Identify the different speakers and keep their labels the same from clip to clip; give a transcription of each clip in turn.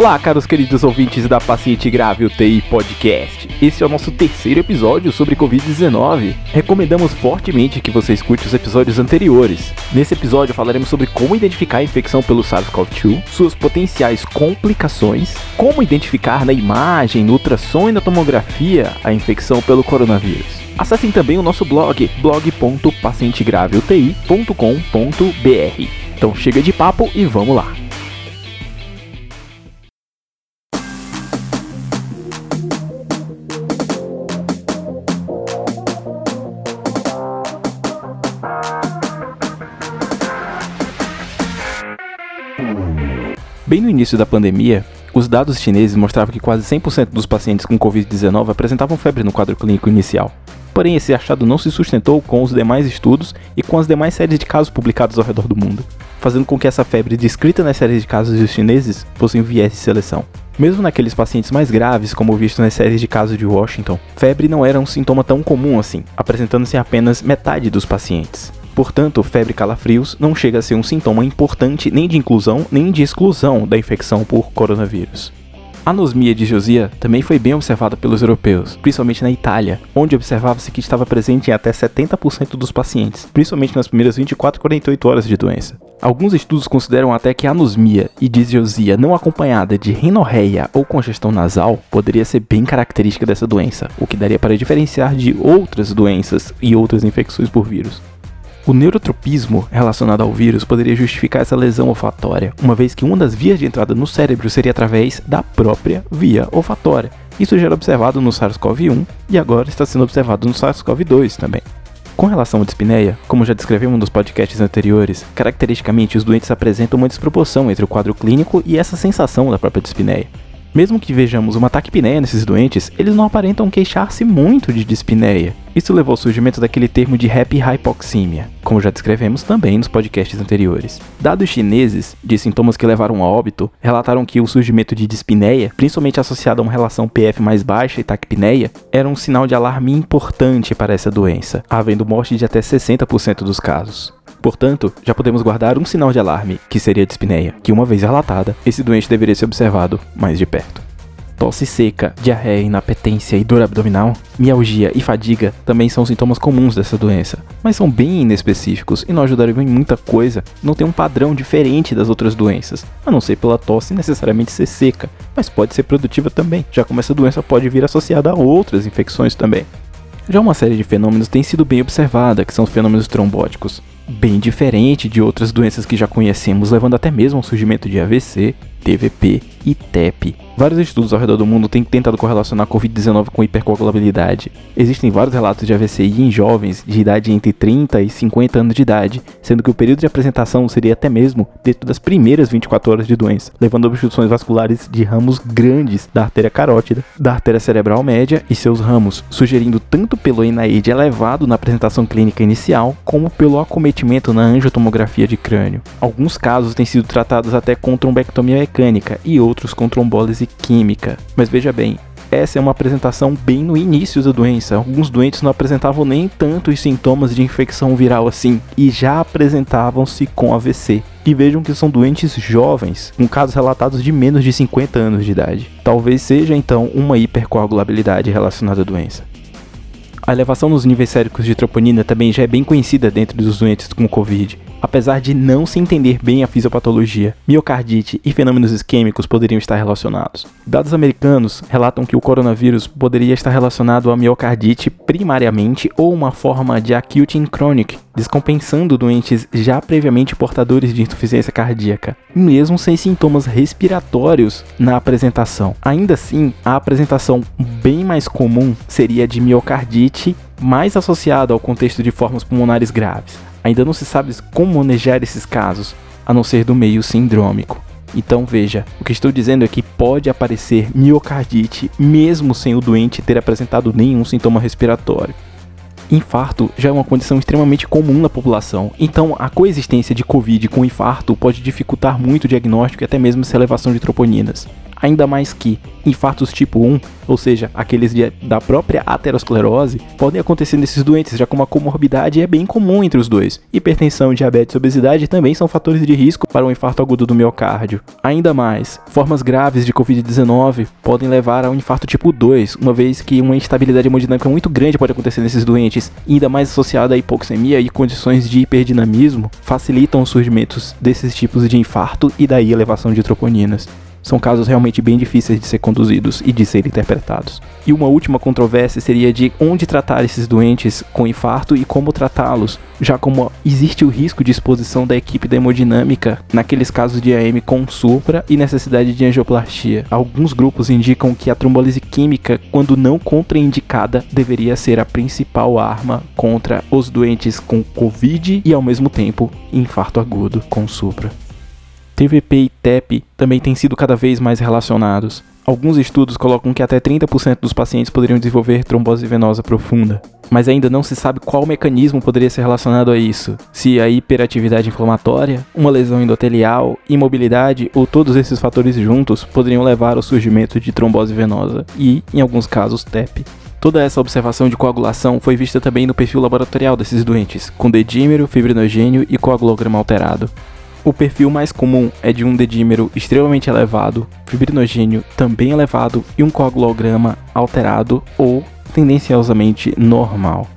Speaker 1: Olá, caros queridos ouvintes da Paciente Grave UTI Podcast. Esse é o nosso terceiro episódio sobre Covid-19. Recomendamos fortemente que você escute os episódios anteriores. Nesse episódio falaremos sobre como identificar a infecção pelo SARS-CoV-2, suas potenciais complicações, como identificar na imagem, no ultrassom e na tomografia a infecção pelo coronavírus. Acessem também o nosso blog, blog.pacientegraveuti.com.br. Então chega de papo e vamos lá. No início da pandemia, os dados chineses mostravam que quase 100% dos pacientes com Covid-19 apresentavam febre no quadro clínico inicial. Porém, esse achado não se sustentou com os demais estudos e com as demais séries de casos publicados ao redor do mundo, fazendo com que essa febre descrita nas séries de casos dos chineses fosse um viés de seleção. Mesmo naqueles pacientes mais graves, como visto nas séries de casos de Washington, febre não era um sintoma tão comum assim, apresentando-se em apenas metade dos pacientes. Portanto, febre calafrios não chega a ser um sintoma importante nem de inclusão nem de exclusão da infecção por coronavírus. A anosmia de Josia também foi bem observada pelos europeus, principalmente na Itália, onde observava-se que estava presente em até 70% dos pacientes, principalmente nas primeiras 24 a 48 horas de doença. Alguns estudos consideram até que a anosmia e disgeusia não acompanhada de rinorreia ou congestão nasal poderia ser bem característica dessa doença, o que daria para diferenciar de outras doenças e outras infecções por vírus. O neurotropismo relacionado ao vírus poderia justificar essa lesão olfatória, uma vez que uma das vias de entrada no cérebro seria através da própria via olfatória. Isso já era observado no SARS-CoV-1 e agora está sendo observado no SARS-CoV-2 também. Com relação à dispneia, como já descrevemos nos podcasts anteriores, caracteristicamente os doentes apresentam uma desproporção entre o quadro clínico e essa sensação da própria dispneia. Mesmo que vejamos uma taquipneia nesses doentes, eles não aparentam queixar-se muito de dispneia. Isso levou ao surgimento daquele termo de happy hypoxemia, como já descrevemos também nos podcasts anteriores. Dados chineses de sintomas que levaram a óbito relataram que o surgimento de dispneia, principalmente associado a uma relação PF mais baixa e taquipneia, era um sinal de alarme importante para essa doença, havendo morte de até 60% dos casos. Portanto, já podemos guardar um sinal de alarme, que seria a dispneia, que uma vez relatada, esse doente deveria ser observado mais de perto. Tosse seca, diarreia, inapetência e dor abdominal, mialgia e fadiga também são sintomas comuns dessa doença, mas são bem inespecíficos e não ajudariam em muita coisa, não tem um padrão diferente das outras doenças, a não ser pela tosse necessariamente ser seca, mas pode ser produtiva também, já como essa doença pode vir associada a outras infecções também. Já uma série de fenômenos tem sido bem observada, que são os fenômenos trombóticos bem diferente de outras doenças que já conhecemos, levando até mesmo ao surgimento de AVC, TVP e TEP. Vários estudos ao redor do mundo têm tentado correlacionar a Covid-19 com hipercoagulabilidade. Existem vários relatos de AVCI em jovens de idade entre 30 e 50 anos de idade, sendo que o período de apresentação seria até mesmo dentro das primeiras 24 horas de doença, levando a obstruções vasculares de ramos grandes da artéria carótida, da artéria cerebral média e seus ramos, sugerindo tanto pelo NIH elevado na apresentação clínica inicial, como pelo acometimento na angiotomografia de crânio. Alguns casos têm sido tratados até com trombectomia mecânica e outros com trombólise química. Mas veja bem, essa é uma apresentação bem no início da doença. Alguns doentes não apresentavam nem tanto os sintomas de infecção viral assim e já apresentavam-se com AVC. E vejam que são doentes jovens, com casos relatados de menos de 50 anos de idade. Talvez seja então uma hipercoagulabilidade relacionada à doença. A elevação nos níveis séricos de troponina também já é bem conhecida dentro dos doentes com Covid apesar de não se entender bem a fisiopatologia, miocardite e fenômenos isquêmicos poderiam estar relacionados. Dados americanos relatam que o coronavírus poderia estar relacionado à miocardite primariamente ou uma forma de acute chronic, descompensando doentes já previamente portadores de insuficiência cardíaca, mesmo sem sintomas respiratórios na apresentação. Ainda assim, a apresentação bem mais comum seria de miocardite mais associada ao contexto de formas pulmonares graves. Ainda não se sabe como manejar esses casos, a não ser do meio sindrômico. Então veja, o que estou dizendo é que pode aparecer miocardite mesmo sem o doente ter apresentado nenhum sintoma respiratório. Infarto já é uma condição extremamente comum na população, então a coexistência de Covid com infarto pode dificultar muito o diagnóstico e até mesmo essa elevação de troponinas. Ainda mais que infartos tipo 1, ou seja, aqueles de, da própria aterosclerose, podem acontecer nesses doentes, já que uma comorbidade é bem comum entre os dois. Hipertensão, diabetes e obesidade também são fatores de risco para um infarto agudo do miocárdio. Ainda mais, formas graves de Covid-19 podem levar a um infarto tipo 2, uma vez que uma instabilidade hemodinâmica muito grande pode acontecer nesses doentes, ainda mais associada à hipoxemia e condições de hiperdinamismo, facilitam os surgimentos desses tipos de infarto e daí elevação de troponinas. São casos realmente bem difíceis de ser conduzidos e de serem interpretados. E uma última controvérsia seria de onde tratar esses doentes com infarto e como tratá-los, já como existe o risco de exposição da equipe da hemodinâmica naqueles casos de AM com supra e necessidade de angioplastia. Alguns grupos indicam que a trombólise química, quando não contraindicada, deveria ser a principal arma contra os doentes com COVID e ao mesmo tempo infarto agudo com supra. TVP e TEP também têm sido cada vez mais relacionados. Alguns estudos colocam que até 30% dos pacientes poderiam desenvolver trombose venosa profunda, mas ainda não se sabe qual mecanismo poderia ser relacionado a isso. Se a hiperatividade inflamatória, uma lesão endotelial, imobilidade ou todos esses fatores juntos poderiam levar ao surgimento de trombose venosa e, em alguns casos, TEP. Toda essa observação de coagulação foi vista também no perfil laboratorial desses doentes, com dedímero, fibrinogênio e coagulograma alterado. O perfil mais comum é de um dedímero extremamente elevado, fibrinogênio também elevado e um coagulograma alterado ou tendenciosamente normal.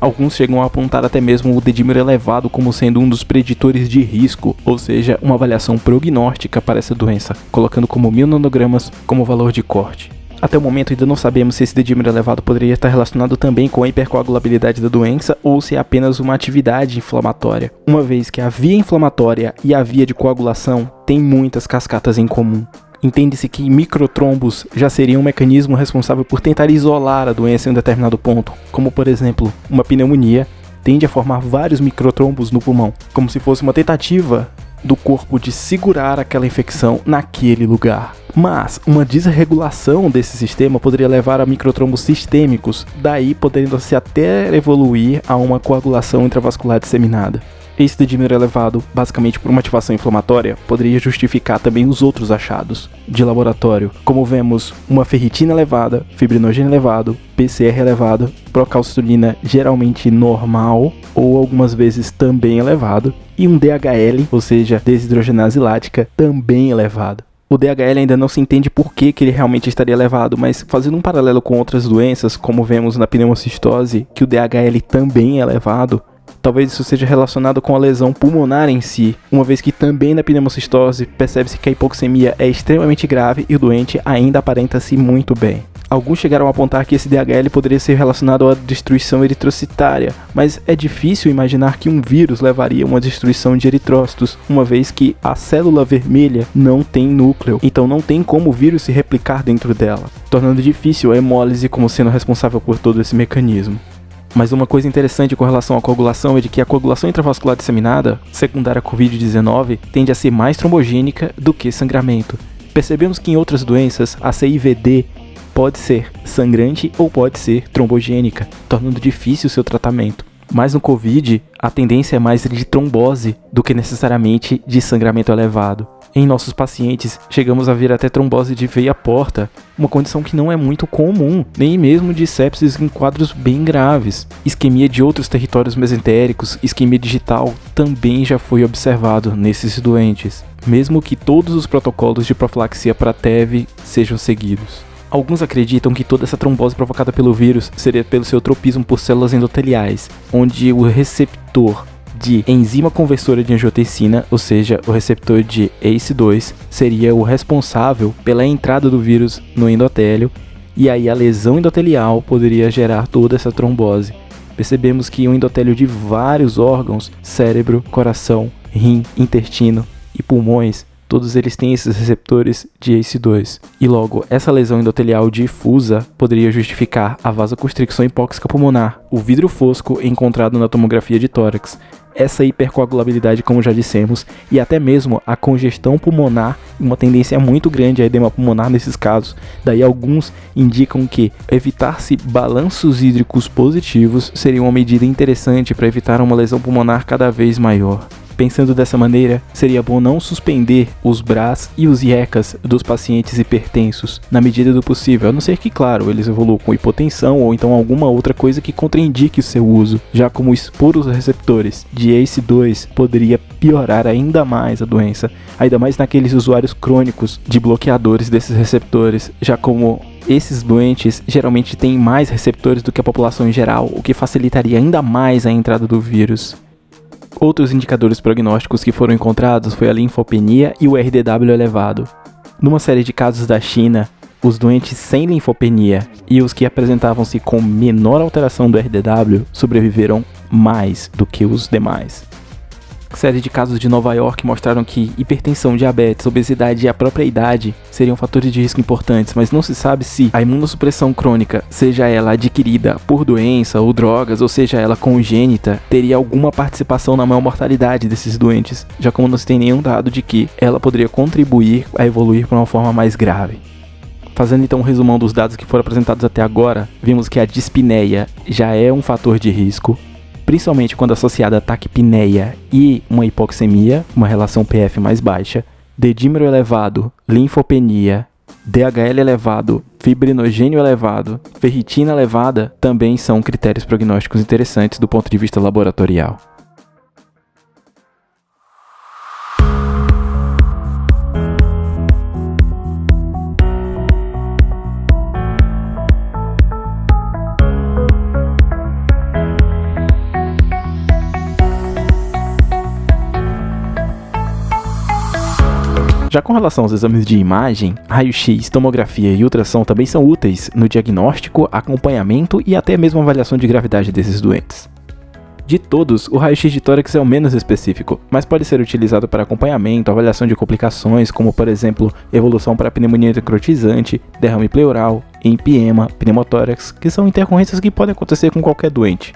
Speaker 1: Alguns chegam a apontar até mesmo o dedímero elevado como sendo um dos preditores de risco, ou seja, uma avaliação prognóstica para essa doença, colocando como mil nanogramas como valor de corte. Até o momento ainda não sabemos se esse dedímero elevado poderia estar relacionado também com a hipercoagulabilidade da doença ou se é apenas uma atividade inflamatória, uma vez que a via inflamatória e a via de coagulação têm muitas cascatas em comum. Entende-se que microtrombos já seriam um mecanismo responsável por tentar isolar a doença em um determinado ponto, como por exemplo, uma pneumonia tende a formar vários microtrombos no pulmão, como se fosse uma tentativa do corpo de segurar aquela infecção naquele lugar. Mas uma desregulação desse sistema poderia levar a microtrombos sistêmicos, daí podendo-se até evoluir a uma coagulação intravascular disseminada. Esse dedímero elevado, basicamente por uma ativação inflamatória, poderia justificar também os outros achados de laboratório, como vemos uma ferritina elevada, fibrinogênio elevado, PCR elevado, procalcitolina geralmente normal ou algumas vezes também elevado, e um DHL, ou seja, desidrogenase lática, também elevado. O DHL ainda não se entende por que, que ele realmente estaria elevado, mas fazendo um paralelo com outras doenças, como vemos na pneumocistose, que o DHL também é elevado, talvez isso seja relacionado com a lesão pulmonar em si, uma vez que também na pneumocistose percebe-se que a hipoxemia é extremamente grave e o doente ainda aparenta-se muito bem. Alguns chegaram a apontar que esse DHL poderia ser relacionado à destruição eritrocitária, mas é difícil imaginar que um vírus levaria a uma destruição de eritrócitos, uma vez que a célula vermelha não tem núcleo, então não tem como o vírus se replicar dentro dela, tornando difícil a hemólise como sendo responsável por todo esse mecanismo. Mas uma coisa interessante com relação à coagulação é de que a coagulação intravascular disseminada, secundária à Covid-19, tende a ser mais trombogênica do que sangramento. Percebemos que em outras doenças, a CIVD pode ser sangrante ou pode ser trombogênica, tornando difícil o seu tratamento. Mas no Covid, a tendência é mais de trombose do que necessariamente de sangramento elevado. Em nossos pacientes, chegamos a ver até trombose de veia porta, uma condição que não é muito comum, nem mesmo de sepsis em quadros bem graves. Isquemia de outros territórios mesentéricos, isquemia digital, também já foi observado nesses doentes, mesmo que todos os protocolos de profilaxia para TEV sejam seguidos. Alguns acreditam que toda essa trombose provocada pelo vírus seria pelo seu tropismo por células endoteliais, onde o receptor de enzima conversora de angiotensina, ou seja, o receptor de ACE2, seria o responsável pela entrada do vírus no endotélio, e aí a lesão endotelial poderia gerar toda essa trombose. Percebemos que o endotélio de vários órgãos, cérebro, coração, rim, intestino e pulmões, todos eles têm esses receptores de ACE2. E logo, essa lesão endotelial difusa poderia justificar a vasoconstricção hipóxica pulmonar, o vidro fosco encontrado na tomografia de tórax, essa hipercoagulabilidade, como já dissemos, e até mesmo a congestão pulmonar, uma tendência muito grande a edema pulmonar nesses casos. Daí alguns indicam que evitar-se balanços hídricos positivos seria uma medida interessante para evitar uma lesão pulmonar cada vez maior. Pensando dessa maneira, seria bom não suspender os BRAS e os IECAS dos pacientes hipertensos, na medida do possível, a não ser que, claro, eles evoluam com hipotensão ou então alguma outra coisa que contraindique o seu uso, já como expor os receptores de ACE2 poderia piorar ainda mais a doença, ainda mais naqueles usuários crônicos de bloqueadores desses receptores, já como esses doentes geralmente têm mais receptores do que a população em geral, o que facilitaria ainda mais a entrada do vírus. Outros indicadores prognósticos que foram encontrados foi a linfopenia e o RDW elevado. Numa série de casos da China, os doentes sem linfopenia e os que apresentavam-se com menor alteração do RDW sobreviveram mais do que os demais. Série de casos de Nova York mostraram que hipertensão, diabetes, obesidade e a própria idade seriam fatores de risco importantes, mas não se sabe se a imunossupressão crônica, seja ela adquirida por doença ou drogas, ou seja ela congênita, teria alguma participação na maior mortalidade desses doentes, já como não se tem nenhum dado de que ela poderia contribuir a evoluir para uma forma mais grave. Fazendo então um resumão dos dados que foram apresentados até agora, vimos que a dispneia já é um fator de risco, principalmente quando associada a taquipneia e uma hipoxemia, uma relação PF mais baixa, dedímero elevado, linfopenia, DHL elevado, fibrinogênio elevado, ferritina elevada também são critérios prognósticos interessantes do ponto de vista laboratorial. Já com relação aos exames de imagem, raio-x, tomografia e ultrassom também são úteis no diagnóstico, acompanhamento e até mesmo avaliação de gravidade desses doentes. De todos, o raio-x de tórax é o menos específico, mas pode ser utilizado para acompanhamento, avaliação de complicações, como por exemplo, evolução para pneumonia necrotizante, derrame pleural, empiema, pneumotórax, que são intercorrências que podem acontecer com qualquer doente.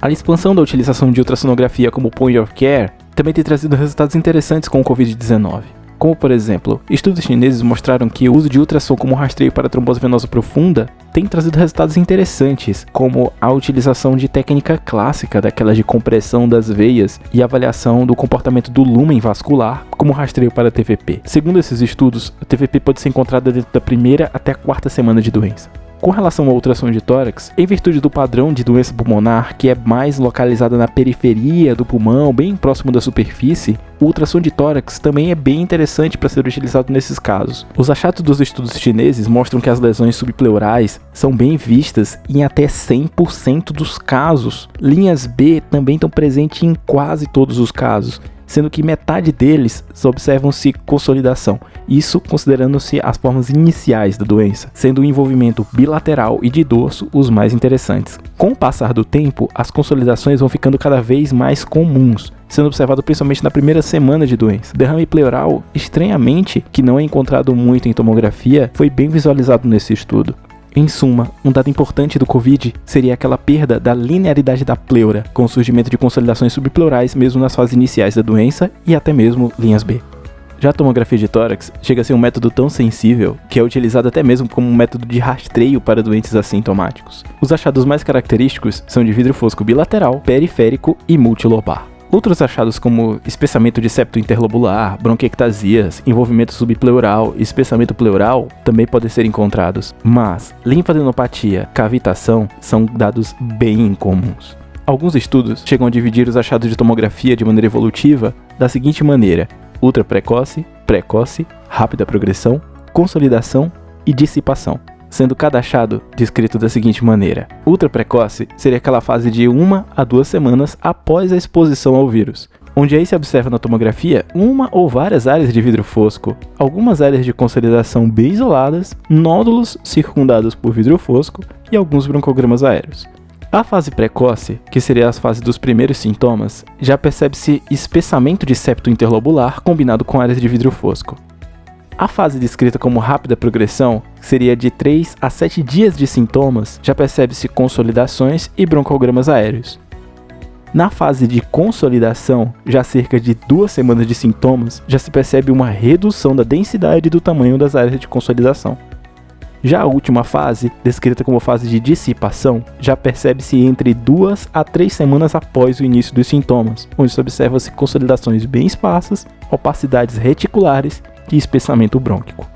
Speaker 1: A expansão da utilização de ultrassonografia como point of care também tem trazido resultados interessantes com o Covid-19 como por exemplo, estudos chineses mostraram que o uso de ultrassom como rastreio para trombose venosa profunda tem trazido resultados interessantes, como a utilização de técnica clássica daquelas de compressão das veias e avaliação do comportamento do lumen vascular como rastreio para TVP. Segundo esses estudos, a TVP pode ser encontrada dentro da primeira até a quarta semana de doença. Com relação ao ultrassom de tórax, em virtude do padrão de doença pulmonar, que é mais localizada na periferia do pulmão, bem próximo da superfície, o ultrassom de tórax também é bem interessante para ser utilizado nesses casos. Os achados dos estudos chineses mostram que as lesões subpleurais são bem vistas em até 100% dos casos. Linhas B também estão presentes em quase todos os casos sendo que metade deles observam-se consolidação, isso considerando-se as formas iniciais da doença, sendo o envolvimento bilateral e de dorso os mais interessantes. Com o passar do tempo, as consolidações vão ficando cada vez mais comuns, sendo observado principalmente na primeira semana de doença. Derrame pleural, estranhamente, que não é encontrado muito em tomografia, foi bem visualizado nesse estudo. Em suma, um dado importante do Covid seria aquela perda da linearidade da pleura, com o surgimento de consolidações subpleurais mesmo nas fases iniciais da doença e até mesmo linhas B. Já a tomografia de tórax chega a ser um método tão sensível que é utilizado até mesmo como um método de rastreio para doentes assintomáticos. Os achados mais característicos são de vidro fosco bilateral, periférico e multilobar. Outros achados como espessamento de septo interlobular, bronquiectasias, envolvimento subpleural e espessamento pleural também podem ser encontrados, mas linfadenopatia, cavitação são dados bem incomuns. Alguns estudos chegam a dividir os achados de tomografia de maneira evolutiva da seguinte maneira: ultra precoce, precoce, rápida progressão, consolidação e dissipação sendo cada achado descrito da seguinte maneira: ultra precoce seria aquela fase de uma a duas semanas após a exposição ao vírus, onde aí se observa na tomografia uma ou várias áreas de vidro fosco, algumas áreas de consolidação bem isoladas, nódulos circundados por vidro fosco e alguns broncogramas aéreos. A fase precoce, que seria a fase dos primeiros sintomas, já percebe-se espessamento de septo interlobular combinado com áreas de vidro fosco. A fase descrita como rápida progressão seria de 3 a 7 dias de sintomas, já percebe-se consolidações e broncogramas aéreos. Na fase de consolidação, já cerca de duas semanas de sintomas, já se percebe uma redução da densidade e do tamanho das áreas de consolidação. Já a última fase, descrita como fase de dissipação, já percebe-se entre duas a três semanas após o início dos sintomas, onde se observa-se consolidações bem esparsas, opacidades reticulares e espessamento brônquico.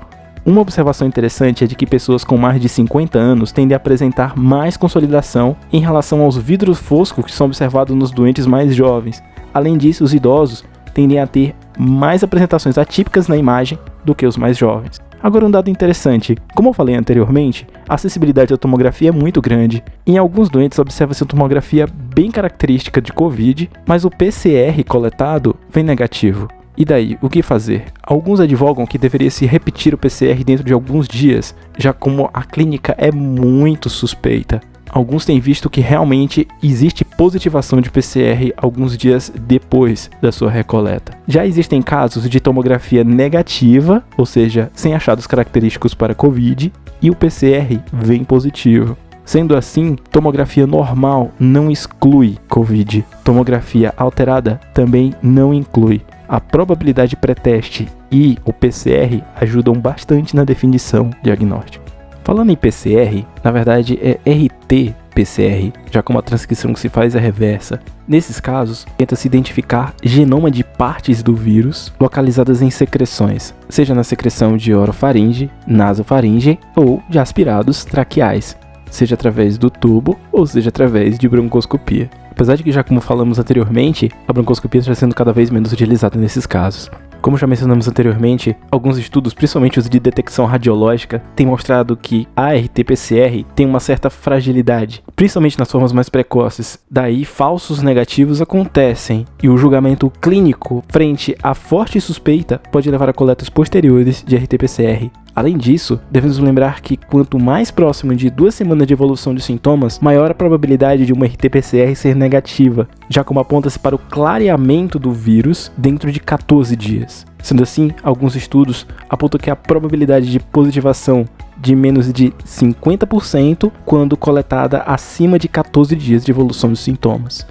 Speaker 1: Uma observação interessante é de que pessoas com mais de 50 anos tendem a apresentar mais consolidação em relação aos vidros foscos que são observados nos doentes mais jovens. Além disso, os idosos tendem a ter mais apresentações atípicas na imagem do que os mais jovens. Agora um dado interessante, como eu falei anteriormente, a acessibilidade da tomografia é muito grande. Em alguns doentes observa-se uma tomografia bem característica de COVID, mas o PCR coletado vem negativo. E daí, o que fazer? Alguns advogam que deveria se repetir o PCR dentro de alguns dias, já como a clínica é muito suspeita alguns têm visto que realmente existe positivação de PCR alguns dias depois da sua recoleta. Já existem casos de tomografia negativa, ou seja, sem achados característicos para COVID, e o PCR vem positivo. Sendo assim, tomografia normal não exclui COVID. Tomografia alterada também não inclui. A probabilidade pré-teste e o PCR ajudam bastante na definição diagnóstica. Falando em PCR, na verdade é RT-PCR, já como a transcrição que se faz é reversa. Nesses casos, tenta-se identificar genoma de partes do vírus localizadas em secreções, seja na secreção de orofaringe, nasofaringe ou de aspirados traqueais, seja através do tubo ou seja através de broncoscopia. Apesar de que, já como falamos anteriormente, a broncoscopia está sendo cada vez menos utilizada nesses casos. Como já mencionamos anteriormente, alguns estudos, principalmente os de detecção radiológica, têm mostrado que a RT-PCR tem uma certa fragilidade, principalmente nas formas mais precoces. Daí, falsos negativos acontecem e o julgamento clínico frente à forte suspeita pode levar a coletas posteriores de RT-PCR, Além disso, devemos lembrar que quanto mais próximo de duas semanas de evolução de sintomas, maior a probabilidade de uma RT-PCR ser negativa, já como aponta-se para o clareamento do vírus dentro de 14 dias. Sendo assim, alguns estudos apontam que a probabilidade de positivação de menos de 50% quando coletada acima de 14 dias de evolução dos sintomas.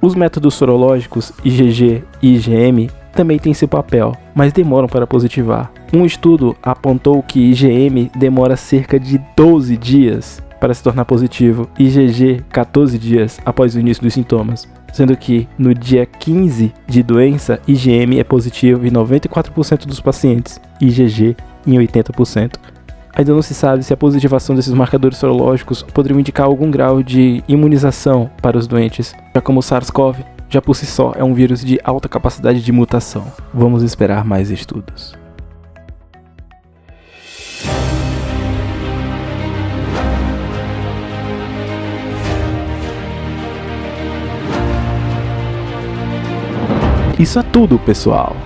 Speaker 1: Os métodos sorológicos IgG e IgM também têm seu papel, mas demoram para positivar. Um estudo apontou que IgM demora cerca de 12 dias para se tornar positivo e IgG 14 dias após o início dos sintomas, sendo que no dia 15 de doença, IgM é positivo em 94% dos pacientes, IgG em 80%. Ainda não se sabe se a positivação desses marcadores sorológicos poderiam indicar algum grau de imunização para os doentes, já como o SARS-CoV já por si só é um vírus de alta capacidade de mutação. Vamos esperar mais estudos. Isso é tudo, pessoal.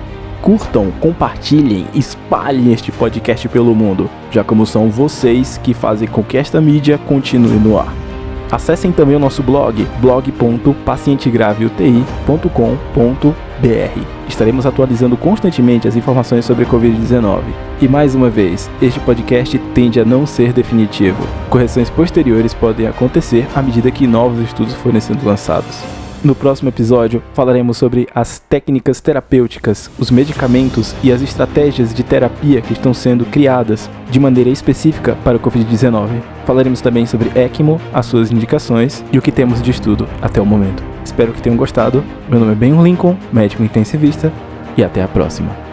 Speaker 1: Curtam, compartilhem, espalhem este podcast pelo mundo, já como são vocês que fazem com que esta mídia continue no ar. Acessem também o nosso blog, blog.pacientegraveuti.com.br. Estaremos atualizando constantemente as informações sobre a Covid-19. E mais uma vez, este podcast tende a não ser definitivo. Correções posteriores podem acontecer à medida que novos estudos forem sendo lançados. No próximo episódio, falaremos sobre as técnicas terapêuticas, os medicamentos e as estratégias de terapia que estão sendo criadas de maneira específica para o Covid-19. Falaremos também sobre ECMO, as suas indicações e o que temos de estudo até o momento. Espero que tenham gostado. Meu nome é Ben Lincoln, médico intensivista, e até a próxima.